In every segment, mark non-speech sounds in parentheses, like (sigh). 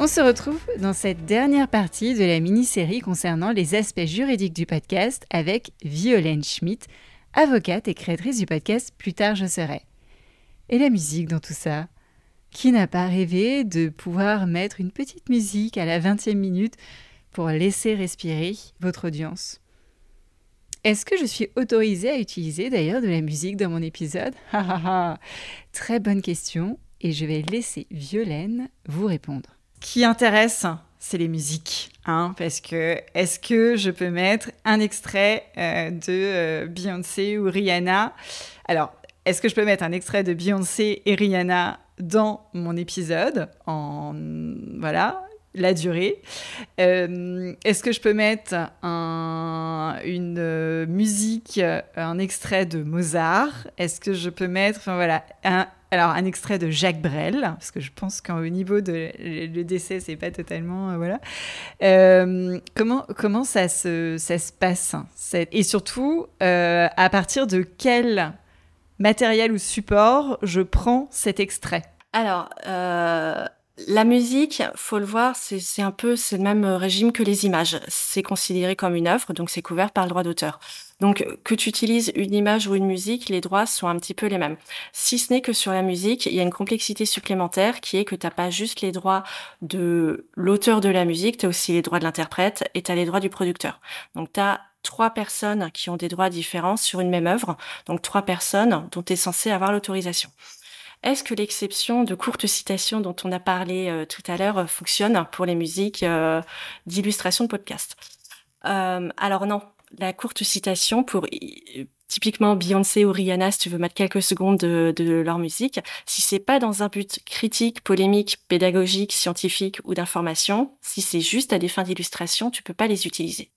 On se retrouve dans cette dernière partie de la mini-série concernant les aspects juridiques du podcast avec Violaine Schmidt, avocate et créatrice du podcast Plus tard je serai. Et la musique dans tout ça? Qui n'a pas rêvé de pouvoir mettre une petite musique à la 20e minute pour laisser respirer votre audience? Est-ce que je suis autorisée à utiliser d'ailleurs de la musique dans mon épisode? Très bonne question et je vais laisser Violaine vous répondre qui intéresse, c'est les musiques. Hein, parce que est-ce que je peux mettre un extrait euh, de euh, Beyoncé ou Rihanna? Alors, est-ce que je peux mettre un extrait de Beyoncé et Rihanna dans mon épisode en voilà la durée euh, Est-ce que je peux mettre un, une musique, un extrait de Mozart? Est-ce que je peux mettre, enfin voilà, un, alors, un extrait de Jacques Brel, parce que je pense qu'au niveau de le décès, c'est pas totalement. Euh, voilà. Euh, comment, comment ça se, ça se passe Et surtout, euh, à partir de quel matériel ou support je prends cet extrait? Alors, la musique, faut le voir, c'est un peu c'est le même régime que les images. C'est considéré comme une œuvre, donc c'est couvert par le droit d'auteur. Donc que tu utilises une image ou une musique, les droits sont un petit peu les mêmes. Si ce n'est que sur la musique, il y a une complexité supplémentaire qui est que tu n'as pas juste les droits de l'auteur de la musique, tu as aussi les droits de l'interprète et tu as les droits du producteur. Donc tu as trois personnes qui ont des droits différents sur une même œuvre, donc trois personnes dont tu es censé avoir l'autorisation. Est-ce que l'exception de courte citation dont on a parlé euh, tout à l'heure euh, fonctionne pour les musiques euh, d'illustration de podcast Alors non, la courte citation pour typiquement Beyoncé ou Rihanna, si tu veux mettre quelques secondes de, de leur musique, si c'est pas dans un but critique, polémique, pédagogique, scientifique ou d'information, si c'est juste à des fins d'illustration, tu peux pas les utiliser.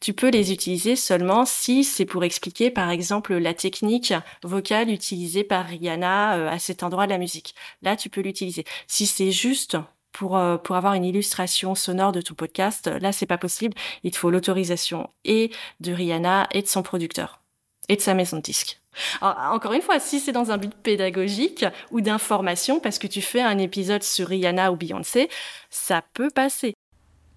Tu peux les utiliser seulement si c'est pour expliquer, par exemple, la technique vocale utilisée par Rihanna euh, à cet endroit de la musique. Là, tu peux l'utiliser. Si c'est juste pour, euh, pour avoir une illustration sonore de ton podcast, là, c'est pas possible. Il te faut l'autorisation et de Rihanna et de son producteur et de sa maison de disque. encore une fois, si c'est dans un but pédagogique ou d'information, parce que tu fais un épisode sur Rihanna ou Beyoncé, ça peut passer.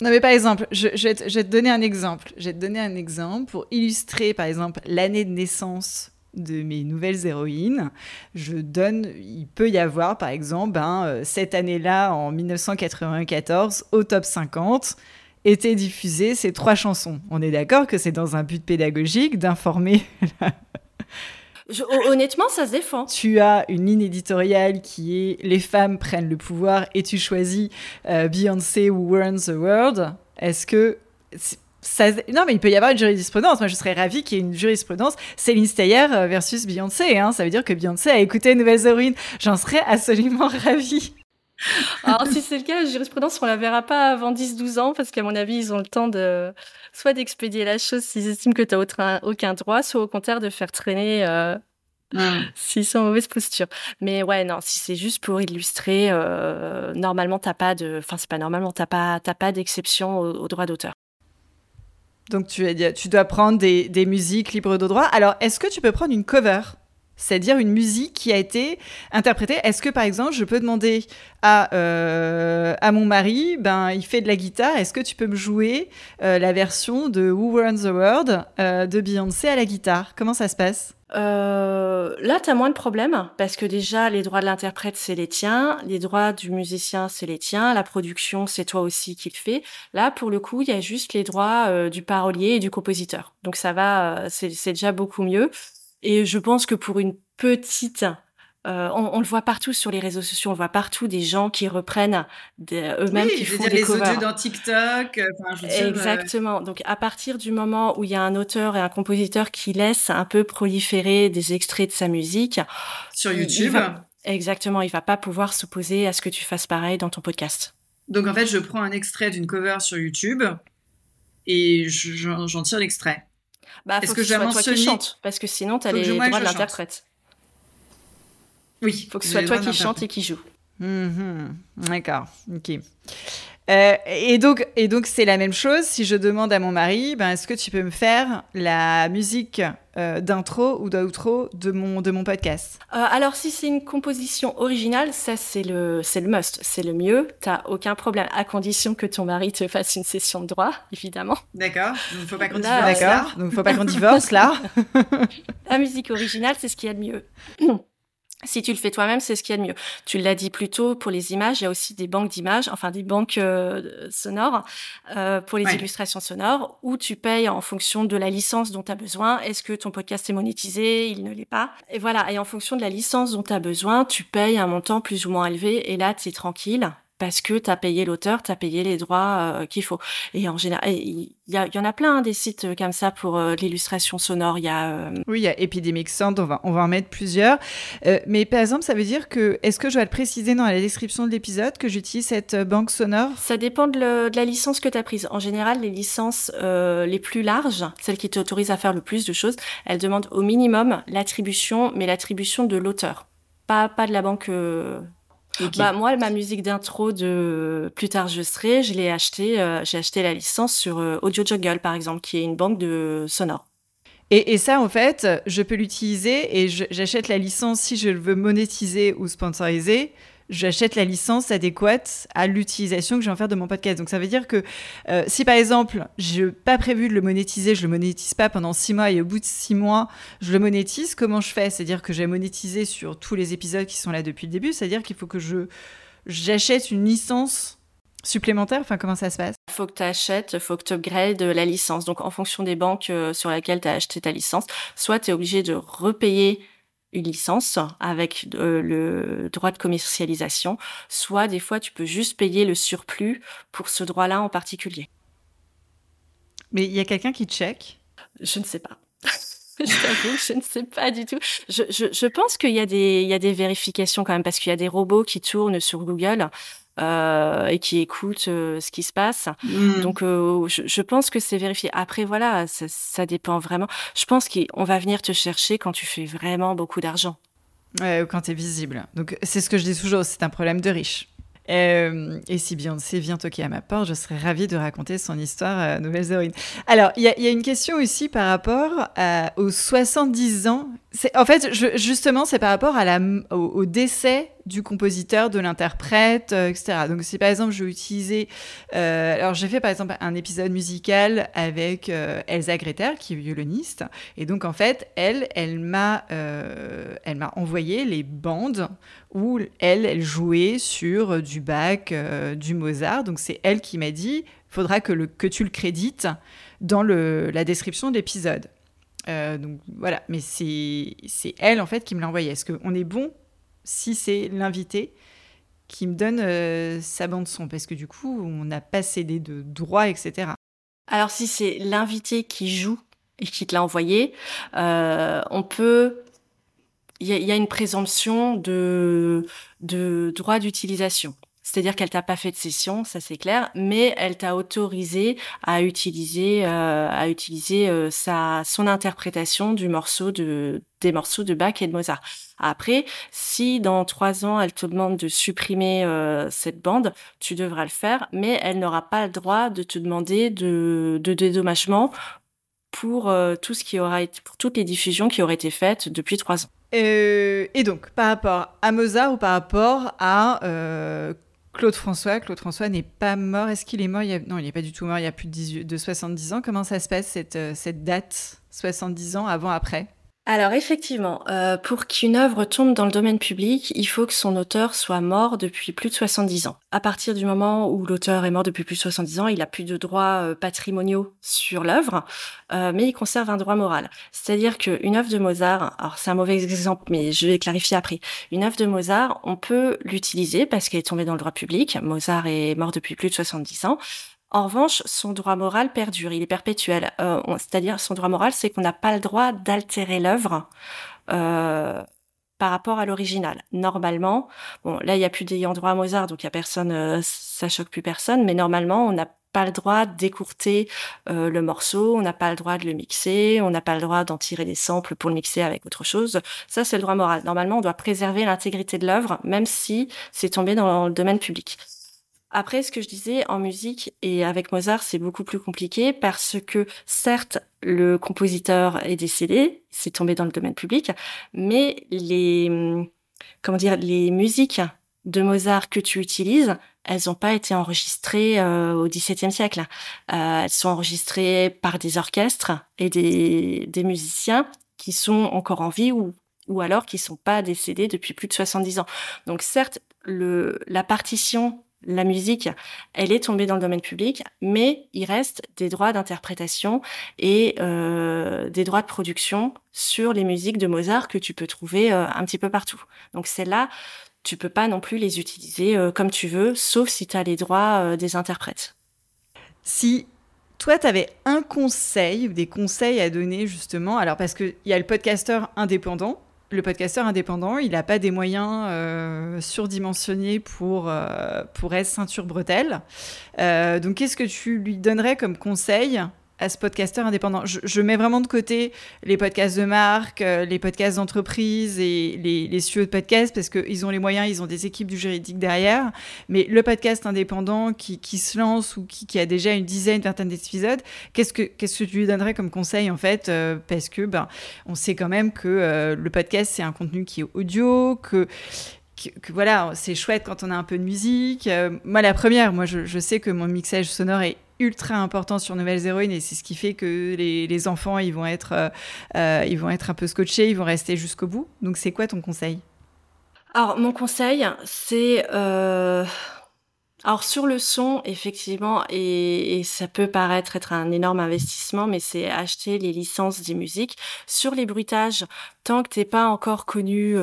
Non, mais par exemple, je, vais te, donner un exemple. Je vais te donner un exemple pour illustrer, par exemple, l'année de naissance de mes nouvelles héroïnes. Je donne, il peut y avoir, par exemple, ben, euh, cette année-là, en 1994, au top 50, étaient diffusées ces trois chansons. On est d'accord que c'est dans un but pédagogique d'informer (laughs) honnêtement, ça se défend. Tu as une ligne éditoriale qui est les femmes prennent le pouvoir et tu choisis euh, Beyoncé ou Runs the World. Est-ce que ça, non, mais il peut y avoir une jurisprudence. Moi, je serais ravie qu'il y ait une jurisprudence Céline Steyer euh, versus Beyoncé. Hein. Ça veut dire que Beyoncé a écouté Nouvelles Héroïnes. J'en serais absolument ravie. Alors, si c'est le cas, la jurisprudence, on la verra pas avant 10-12 ans, parce qu'à mon avis, ils ont le temps de soit d'expédier la chose s'ils estiment que tu n'as aucun droit, soit au contraire de faire traîner euh, s'ils sont en mauvaise posture. Mais ouais, non, si c'est juste pour illustrer, euh, normalement, t'as pas de. Enfin, c'est pas normalement, t'as pas, pas d'exception au, droit d'auteur. Donc, tu, tu dois prendre des, des musiques libres de droit. Alors, est-ce que tu peux prendre une cover? C'est-à-dire une musique qui a été interprétée. Est-ce que par exemple, je peux demander à, euh, à mon mari, ben, il fait de la guitare, est-ce que tu peux me jouer euh, la version de Who Runs the World euh, de Beyoncé à la guitare? Comment ça se passe? Là, tu as moins de problèmes parce que déjà, les droits de l'interprète, c'est les tiens, les droits du musicien, c'est les tiens, la production, c'est toi aussi qui le fais. Là, pour le coup, il y a juste les droits du parolier et du compositeur. Donc ça va, c'est déjà beaucoup mieux. Et je pense que pour une petite euh, on, on, le voit partout sur les réseaux sociaux, on voit partout des gens qui reprennent eux-mêmes qui font des les covers. audios dans TikTok. Euh, je dire, euh, Exactement. Donc à partir du moment où il y a un auteur et un compositeur qui laisse un peu proliférer des extraits de sa musique sur YouTube. exactement, il va pas pouvoir s'opposer à ce que tu fasses pareil dans ton podcast. Donc en fait, je prends un extrait d'une cover sur YouTube et j'en tire l'extrait. Bah, Est-ce que, que je toi qui chante Parce que sinon, tu as les droits de l'interprète. Oui. Il faut que ce soit toi qui chante et qui joue. Mhm. D'accord. Ok. Euh, et donc, et donc c'est la même chose. Si je demande à mon mari, ben, est-ce que tu peux me faire la musique euh, d'intro ou d'outro de mon de mon podcast? Euh, Alors, si c'est une composition originale, ça c'est le c'est le must, c'est le mieux. T'as aucun problème, à condition que ton mari te fasse une session de droit, évidemment. D'accord. Donc faut pas qu'on divorce. D'accord. Donc faut pas qu'on divorce là. (laughs) la musique originale, c'est ce qu'il y a de mieux. (clears throat) Si tu le fais toi-même, c'est ce qu'il y a de mieux. Tu l'as dit plus tôt, pour les images, il y a aussi des banques d'images, enfin des banques euh, sonores euh, pour les illustrations sonores, où tu payes en fonction de la licence dont tu as besoin. Est-ce que ton podcast est monétisé? Il ne l'est pas. Et voilà, et en fonction de la licence dont tu as besoin, tu payes un montant plus ou moins élevé, et là, tu es tranquille parce que tu as payé l'auteur, tu as payé les droits euh, qu'il faut. Et en général, il y, y, en a plein hein, des sites euh, comme ça pour euh, l'illustration sonore. Il y a Oui, il y a Epidemic Sound, on va, on va en mettre plusieurs. mais par exemple, ça veut dire que, est-ce que je dois le préciser dans la description de l'épisode que j'utilise cette banque sonore? Ça dépend de, de, la licence que tu as prise. En général, les licences les plus larges, celles qui t'autorisent à faire le plus de choses, elles demandent au minimum l'attribution, mais l'attribution de l'auteur. Pas, pas de la banque bah, moi, ma musique d'intro de Plus tard je serai, je l'ai acheté, euh, j'ai acheté la licence sur euh, Audio Jungle, par exemple, qui est une banque de sonore. Et, et ça, en fait, je peux l'utiliser et j'achète la licence si je veux monétiser ou sponsoriser j'achète la licence adéquate à l'utilisation que je vais en faire de mon podcast. Donc ça veut dire que euh, si par exemple, je n'ai pas prévu de le monétiser, je le monétise pas pendant six mois et au bout de six mois, je le monétise, comment je fais? C'est-à-dire que j'ai monétisé sur tous les épisodes qui sont là depuis le début, c'est-à-dire qu'il faut que je j'achète une licence supplémentaire? Enfin, comment ça se passe? Faut que tu achètes, faut que tu upgrades la licence. Donc, en fonction des banques euh, sur lesquelles tu as acheté ta licence, soit tu es obligé de repayer une licence avec euh, le droit de commercialisation, soit des fois tu peux juste payer le surplus pour ce droit-là en particulier. Mais il y a quelqu'un qui check? Je ne sais pas. (laughs) je t'avoue, je ne sais pas du tout. Je, je, je pense qu'il y, a des, il y a des vérifications quand même, parce qu'il y a des robots qui tournent sur Google euh, et qui écoutent euh, ce qui se passe. Mm. Donc, euh, je, je, pense que c'est vérifié. Après, voilà, ça, ça, dépend vraiment. Je pense qu'on va venir te chercher quand tu fais vraiment beaucoup d'argent. Ouais, ou quand tu es visible. Donc, c'est ce que je dis toujours, c'est un problème de riche. Euh, et si Beyoncé vient toquer à ma porte, je serais ravie de raconter son histoire à Nouvelles Héroïnes. Alors, il y, y, a une question aussi par rapport à, aux 70 ans. En fait, justement, c'est par rapport à au, décès du compositeur, de l'interprète, euh, etc. Donc si par exemple je vais utiliser... Euh, alors j'ai fait par exemple un épisode musical avec euh, Elsa Greter, qui est violoniste, et donc en fait, elle, elle m'a envoyé les bandes où elle, elle jouait sur du Bach, du Mozart. Donc c'est elle qui m'a dit, faudra que, le, que tu le crédites dans la description de l'épisode. Euh, donc voilà, mais c'est elle en fait qui me l'a envoyé. Est-ce qu'on est bon si c'est l'invité qui me donne euh, sa bande son? Parce que du coup on n'a pas cédé de droit etc. Alors si c'est l'invité qui joue et qui te l'a envoyé, euh, on peut il y, y, a une présomption de, de droit d'utilisation. C'est-à-dire qu'elle t'a pas fait de session, ça c'est clair, mais elle t'a autorisé à utiliser, euh, à utiliser euh, sa, son interprétation du morceau de, des morceaux de Bach et de Mozart. Après, si dans trois ans elle te demande de supprimer euh, cette bande, tu devras le faire, mais elle n'aura pas le droit de te demander de, de dédommagement pour tout ce qui aura été, pour toutes les diffusions qui auraient été faites depuis trois ans. et donc, par rapport à Mozart ou par rapport à Claude François, Claude François n'est pas mort. Est-ce qu'il est mort Non, il n'est pas du tout mort. Il y a plus de, de 70 ans. Comment ça se passe cette, cette date 70 ans avant, après? Alors effectivement, euh, pour qu'une œuvre tombe dans le domaine public, il faut que son auteur soit mort depuis plus de 70 ans. À partir du moment où l'auteur est mort depuis plus de 70 ans, il a plus de droits euh, patrimoniaux sur l'œuvre, euh, mais il conserve un droit moral. C'est-à-dire qu'une œuvre de Mozart, alors c'est un mauvais exemple, mais je vais clarifier après. Une œuvre de Mozart, on peut l'utiliser parce qu'elle est tombée dans le droit public. Mozart est mort depuis plus de 70 ans. En revanche, son droit moral perdure, il est perpétuel. Euh, c'est-à-dire, son droit moral, c'est qu'on n'a pas le droit d'altérer l'œuvre euh, par rapport à l'original. Normalement, bon, là, il n'y a plus d'ayant droit à Mozart, donc il y a personne, euh, ça choque plus personne, mais normalement, on n'a pas le droit d'écourter le morceau, on n'a pas le droit de le mixer, on n'a pas le droit d'en tirer des samples pour le mixer avec autre chose. Ça, c'est le droit moral. Normalement, on doit préserver l'intégrité de l'œuvre, même si c'est tombé dans le domaine public. Après, ce que je disais, en musique et avec Mozart, c'est beaucoup plus compliqué parce que certes, le compositeur est décédé, c'est tombé dans le domaine public, mais les, comment dire, les musiques de Mozart que tu utilises, elles n'ont pas été enregistrées euh, au XVIIe siècle. Euh, elles sont enregistrées par des orchestres et des, musiciens qui sont encore en vie ou, ou alors qui sont pas décédés depuis plus de 70 ans. Donc certes, le, la partition la musique, elle est tombée dans le domaine public, mais il reste des droits d'interprétation et euh, des droits de production sur les musiques de Mozart que tu peux trouver euh, un petit peu partout. Donc celles-là, tu peux pas non plus les utiliser euh, comme tu veux, sauf si tu as les droits des interprètes. Si toi, tu avais un conseil ou des conseils à donner justement, alors parce qu'il y a le podcasteur indépendant, le podcasteur indépendant, il n'a pas des moyens euh, surdimensionnés pour, euh, pour être ceinture bretelle. Euh, donc, qu'est-ce que tu lui donnerais comme conseil à ce podcasteur indépendant. Je, mets vraiment de côté les podcasts de marque, euh, les podcasts d'entreprise et les, les de podcast parce qu'ils ont les moyens, ils ont des équipes du juridique derrière. Mais le podcast indépendant qui, se lance ou qui, a déjà une dizaine, une vingtaine d'épisodes, qu'est-ce que, qu'est-ce que tu lui donnerais comme conseil en fait euh, Parce que ben, on sait quand même que euh, le podcast, c'est un contenu qui est audio, que voilà, c'est chouette quand on a un peu de musique. moi, la première, moi, je, sais que mon mixage sonore est ultra important sur Nouvelles Héroïnes et c'est ce qui fait que les, enfants ils vont être euh, euh, ils vont être un peu scotchés, ils vont rester jusqu'au bout. Donc c'est quoi ton conseil? Alors mon conseil c'est euh, alors sur le son effectivement et, ça peut paraître être un énorme investissement mais c'est acheter les licences des musiques. Sur les bruitages tant que t'es pas encore connu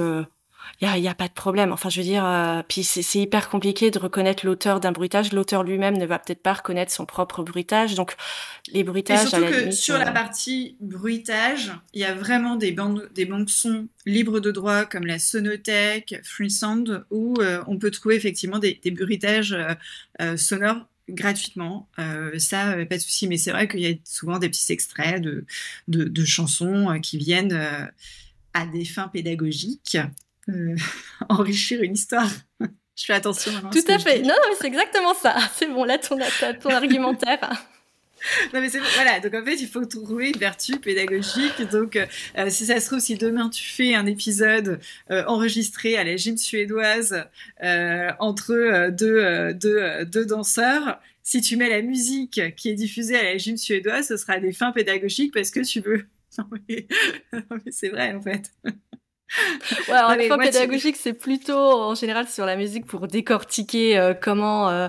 il y a, pas de problème. Enfin, je veux dire, euh, puis c'est hyper compliqué de reconnaître l'auteur d'un bruitage. L'auteur lui-même ne va peut-être pas reconnaître son propre bruitage. Donc, les bruitages. Et surtout que sur la euh, partie bruitage, il y a vraiment des bandes, des banques son libres de droit comme la Sonothèque, Freesound, où euh, on peut trouver effectivement des, des bruitages sonores gratuitement. ça, pas de souci. Mais c'est vrai qu'il y a souvent des petits extraits de, de, de chansons qui viennent à des fins pédagogiques. Euh, (laughs) enrichir une histoire. je fais attention. Tout à fait. Non, non, c'est exactement ça. (laughs) C'est bon, là, ton, ton argumentaire. (laughs) non mais c'est voilà donc en fait il faut trouver une vertu pédagogique donc euh, si ça se trouve si demain tu fais un épisode euh, enregistré à la gym suédoise entre deux, deux, deux, danseurs si tu mets la musique qui est diffusée à la gym suédoise ce sera des fins pédagogiques parce que tu veux non mais c'est vrai en fait Ouais, alors pédagogiques, c'est plutôt en général sur la musique pour décortiquer euh, comment euh,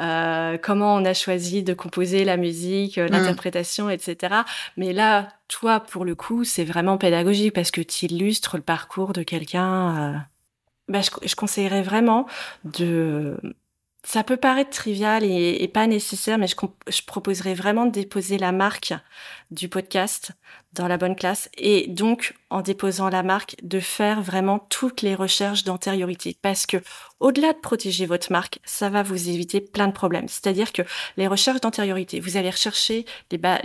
euh, comment on a choisi de composer la musique, mmh. l'interprétation, etc. Mais là, toi, pour le coup, c'est vraiment pédagogique parce que tu illustres le parcours de quelqu'un. Bah, je, je conseillerais vraiment de ça peut paraître trivial et, et pas nécessaire, mais je, je, proposerais vraiment de déposer la marque du podcast dans la bonne classe et donc en déposant la marque de faire vraiment toutes les recherches d'antériorité parce que au-delà de protéger votre marque, ça va vous éviter plein de problèmes. C'est-à-dire que les recherches d'antériorité, vous allez rechercher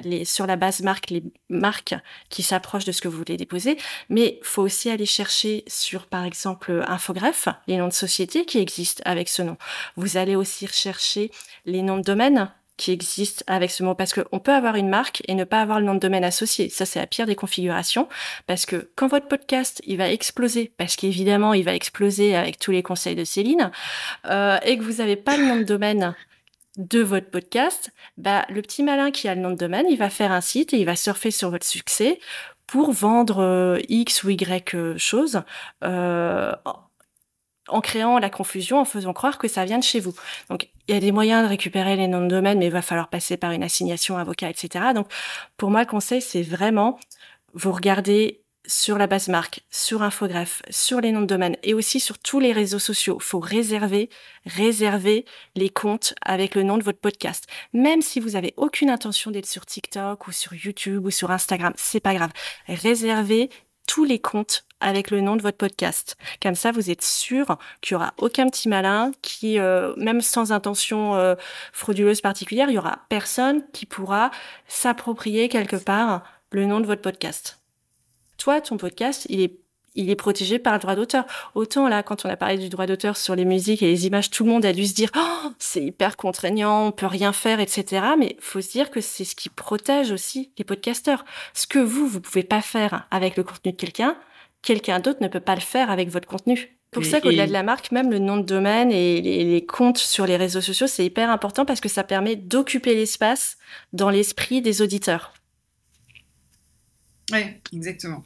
les, sur la base marque les marques qui s'approchent de ce que vous voulez déposer, mais faut aussi aller chercher sur par exemple Infogreffe les noms de sociétés qui existent avec ce nom. Vous allez aussi rechercher les noms de domaines qui existe avec ce mot parce qu'on peut avoir une marque et ne pas avoir le nom de domaine associé. Ça, c'est la pire des configurations parce que quand votre podcast, il va exploser, parce qu'évidemment, il va exploser avec tous les conseils de Céline, euh, et que vous n'avez pas le nom de domaine de votre podcast, bah, le petit malin qui a le nom de domaine, il va faire un site et il va surfer sur votre succès pour vendre euh, X ou Y euh, chose en créant la confusion, en faisant croire que ça vient de chez vous. Donc, il y a des moyens de récupérer les noms de domaine, mais il va falloir passer par une assignation avocat, etc. Donc, pour moi, le conseil, c'est vraiment, vous regardez sur la base marque, sur Infogreffe, sur les noms de domaine et aussi sur tous les réseaux sociaux. Faut réserver, réserver les comptes avec le nom de votre podcast. Même si vous avez aucune intention d'être sur TikTok ou sur YouTube ou sur Instagram, c'est pas grave. Réservez les comptes avec le nom de votre podcast. Comme ça, vous êtes sûr qu'il y aura aucun petit malin qui, euh, même sans intention euh, frauduleuse particulière, il y aura personne qui pourra s'approprier quelque part le nom de votre podcast toi, ton podcast, il est il est protégé par le droit d'auteur. Autant là, quand on a parlé du droit d'auteur sur les musiques et les images, tout le monde a dû se dire oh, c'est hyper contraignant, on peut rien faire, etc. Mais faut se dire que c'est ce qui protège aussi les podcasteurs. Ce que vous, vous pouvez pas faire avec le contenu de quelqu'un, quelqu'un d'autre ne peut pas le faire avec votre contenu. Pour ça qu'au-delà de la marque, même le nom de domaine et les, les comptes sur les réseaux sociaux, c'est hyper important parce que ça permet d'occuper l'espace dans l'esprit des auditeurs. Oui, exactement.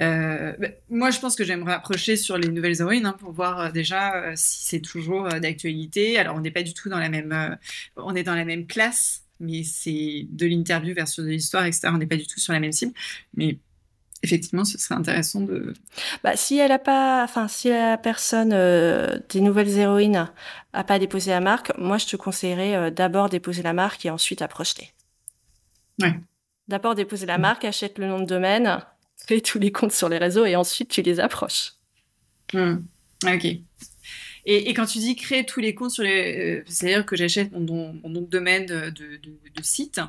Euh, bah, moi, je pense que j'aimerais approcher sur les nouvelles héroïnes hein, pour voir euh, déjà euh, si c'est toujours d'actualité. Alors, on n'est pas du tout dans la même, on est dans la même classe, mais c'est de l'interview versus de l'histoire, etc. On n'est pas du tout sur la même cible, mais effectivement, ce serait intéressant de. Bah, si elle a pas, enfin, si la personne des nouvelles héroïnes a pas déposé la marque, moi, je te conseillerais d'abord déposer la marque et ensuite approcher. Ouais. D'abord déposer la marque, achète le nom de domaine, fais tous les comptes sur les réseaux et ensuite tu les approches. Hmm. Ok. Et, quand tu dis créer tous les comptes sur les. Euh, c'est-à-dire que j'achète mon, nom de domaine de, de, site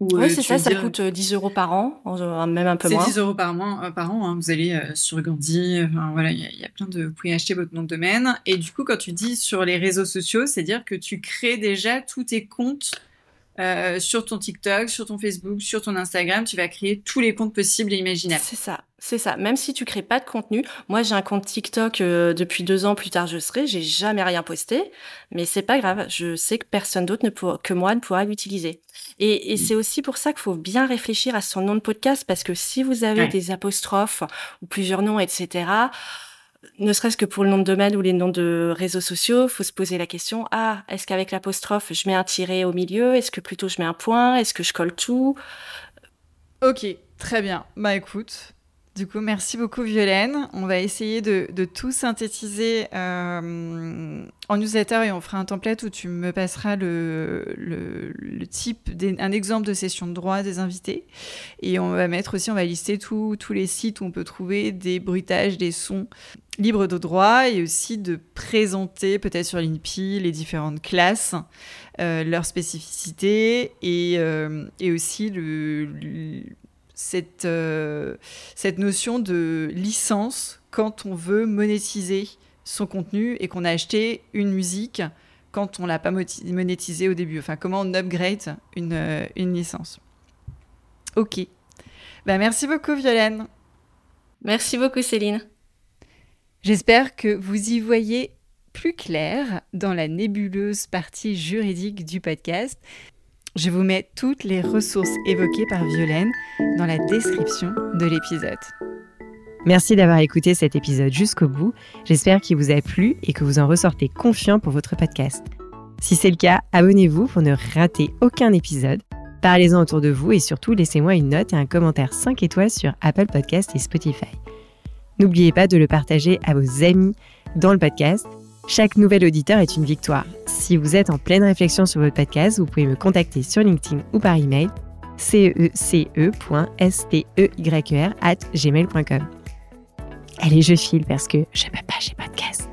oui, euh, c'est ça, ça coûte 10 euh, euros par an, même un peu moins. C'est 10 euros par, mois, par an. Hein. Vous allez sur Gandhi, voilà, il y, a plein de. Vous pouvez acheter votre nom de domaine. Et du coup, quand tu dis sur les réseaux sociaux, c'est-à-dire que tu crées déjà tous tes comptes euh, sur ton TikTok, sur ton Facebook, sur ton Instagram, tu vas créer tous les comptes possibles et imaginables. C'est ça, c'est ça. Même si tu crées pas de contenu, moi j'ai un compte TikTok euh, depuis deux ans. Plus tard, je serai, j'ai jamais rien posté, mais c'est pas grave. Je sais que personne d'autre ne que moi ne pourra l'utiliser. Et, et mm. c'est aussi pour ça qu'il faut bien réfléchir à son nom de podcast parce que si vous avez des apostrophes ou plusieurs noms, etc ne serait-ce que pour le nom de domaine ou les noms de réseaux sociaux, faut se poser la question ah, est-ce qu'avec l'apostrophe, je mets un tiret au milieu? Est-ce que plutôt je mets un point? Est-ce que je colle tout? Ok, très bien. Bah écoute, du coup, merci beaucoup Violaine. On va essayer de, tout synthétiser euh, en newsletter et on fera un template où tu me passeras le, type, un exemple de session de droit des invités. Et on va mettre aussi, on va lister tous les sites où on peut trouver des bruitages, des sons libres de droit et aussi de présenter peut-être sur l'INPI les différentes classes, euh, leurs spécificités et, euh, et aussi le cette, euh, cette notion de licence quand on veut monétiser son contenu et qu'on a acheté une musique quand on l'a pas monétisé au début. Enfin, comment on upgrade une, euh, une licence. Ok. Bah, merci beaucoup, Violaine. Merci beaucoup, Céline. J'espère que vous y voyez plus clair dans la nébuleuse partie juridique du podcast. Je vous mets toutes les ressources évoquées par Violaine dans la description de l'épisode. Merci d'avoir écouté cet épisode jusqu'au bout. J'espère qu'il vous a plu et que vous en ressortez confiant pour votre podcast. Si c'est le cas, abonnez-vous pour ne rater aucun épisode. Parlez-en autour de vous et surtout laissez-moi une note et un commentaire 5 étoiles sur Apple Podcast et Spotify. N'oubliez pas de le partager à vos amis dans le podcast chaque nouvel auditeur est une victoire. Si vous êtes en pleine réflexion sur votre podcast, vous pouvez me contacter sur LinkedIn ou par email cece.steyr at gmail.com. Allez, je file parce que je peux pas, j'ai podcast.